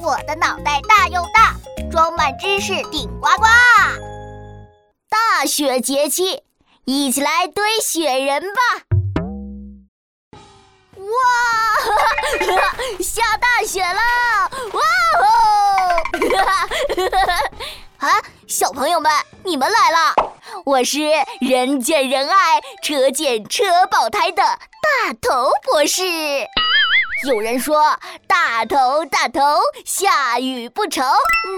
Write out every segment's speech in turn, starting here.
我的脑袋大又大，装满知识顶呱呱。大雪节气，一起来堆雪人吧！哇，下大雪了！哇哦！啊，小朋友们，你们来了！我是人见人爱、车见车爆胎的大头博士。有人说大头大头下雨不愁，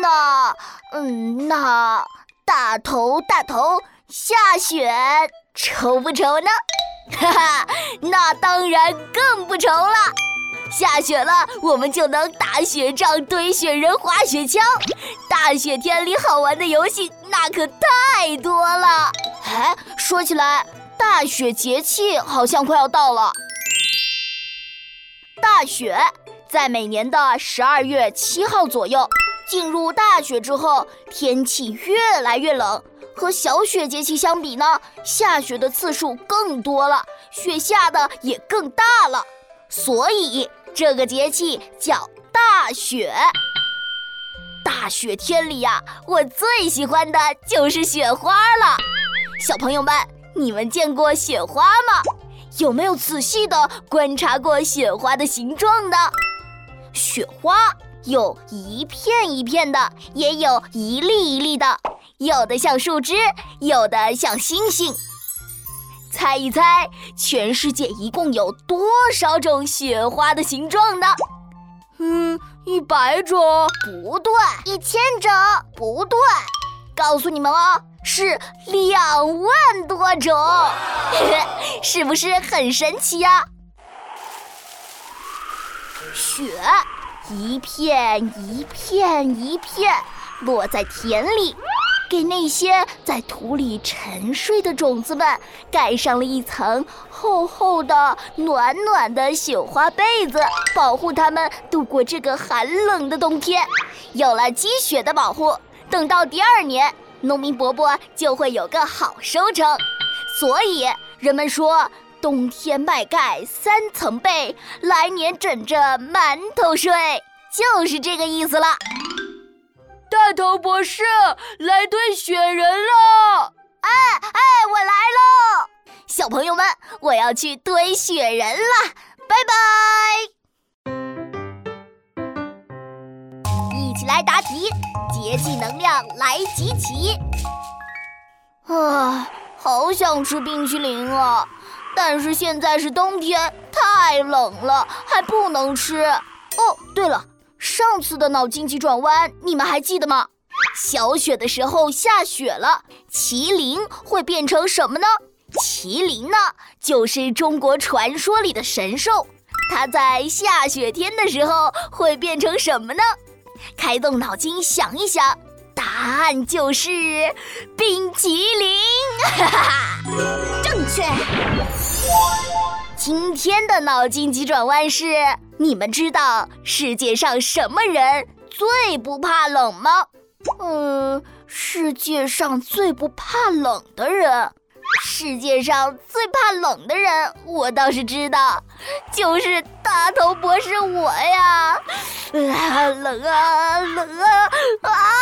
那嗯那大头大头下雪愁不愁呢？哈哈，那当然更不愁了。下雪了，我们就能打雪仗、堆雪人、滑雪橇。大雪天里好玩的游戏那可太多了。哎，说起来，大雪节气好像快要到了。大雪在每年的十二月七号左右进入大雪之后，天气越来越冷。和小雪节气相比呢，下雪的次数更多了，雪下的也更大了。所以这个节气叫大雪。大雪天里呀，我最喜欢的就是雪花了。小朋友们，你们见过雪花吗？有没有仔细的观察过雪花的形状呢？雪花有一片一片的，也有一粒一粒的，有的像树枝，有的像星星。猜一猜，全世界一共有多少种雪花的形状呢？嗯，一百种？不对，一千种？不对，告诉你们哦。是两万多种，是不是很神奇呀？雪一片一片一片落在田里，给那些在土里沉睡的种子们盖上了一层厚厚的、暖暖的雪花被子，保护它们度过这个寒冷的冬天。有了积雪的保护，等到第二年。农民伯伯就会有个好收成，所以人们说冬天麦盖三层被，来年枕着馒头睡，就是这个意思了。大头博士来堆雪人了！哎哎，我来喽！小朋友们，我要去堆雪人了，拜拜！一起来答题。节气能量来集齐。啊，好想吃冰淇淋啊！但是现在是冬天，太冷了，还不能吃。哦，对了，上次的脑筋急转弯你们还记得吗？小雪的时候下雪了，麒麟会变成什么呢？麒麟呢，就是中国传说里的神兽，它在下雪天的时候会变成什么呢？开动脑筋想一想，答案就是冰淇淋，哈哈，正确。今天的脑筋急转弯是：你们知道世界上什么人最不怕冷吗？嗯，世界上最不怕冷的人。世界上最怕冷的人，我倒是知道，就是大头博士我呀！啊，冷啊，冷啊，啊！